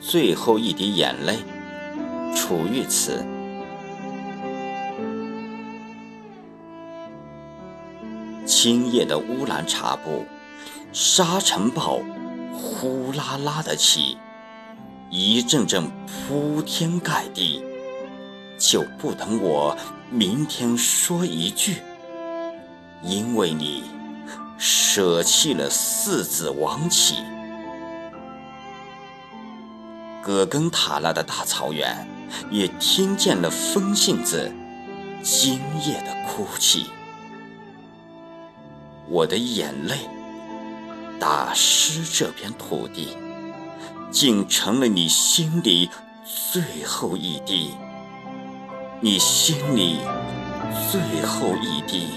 最后一滴眼泪。楚玉词。青叶的乌兰察布，沙尘暴呼啦啦的起，一阵阵铺天盖地，就不等我明天说一句，因为你舍弃了四子王旗。葛根塔拉的大草原，也听见了风信子今夜的哭泣。我的眼泪打湿这片土地，竟成了你心里最后一滴，你心里最后一滴，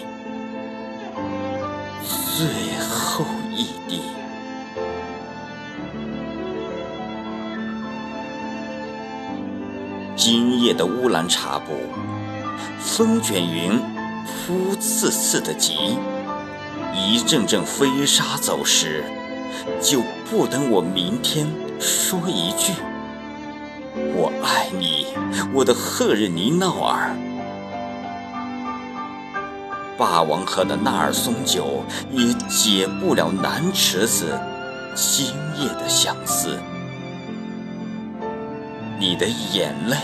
最后一滴。今夜的乌兰察布，风卷云扑刺刺的急，一阵阵飞沙走石，就不等我明天说一句“我爱你”，我的赫日尼闹尔。霸王河的纳尔松酒也解不了南池子今夜的相思。你的眼泪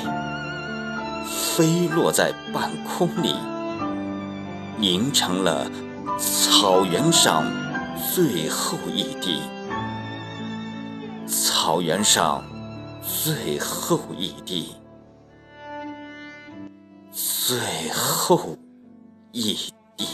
飞落在半空里，凝成了草原上最后一滴，草原上最后一滴，最后一滴。